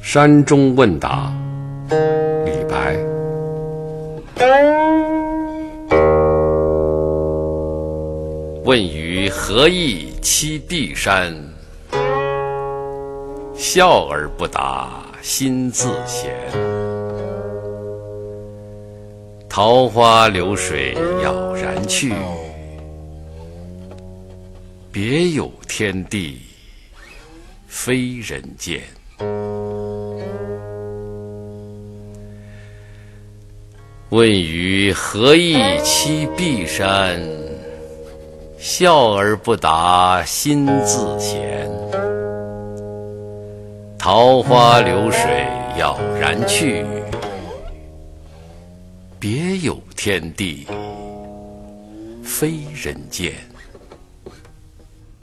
山中问答，李白。问余何意栖碧山？笑而不答心自闲。桃花流水杳然去，别有天地非人间。问余何意栖碧山？笑而不答心自闲。桃花流水杳然去，别有天地非人间。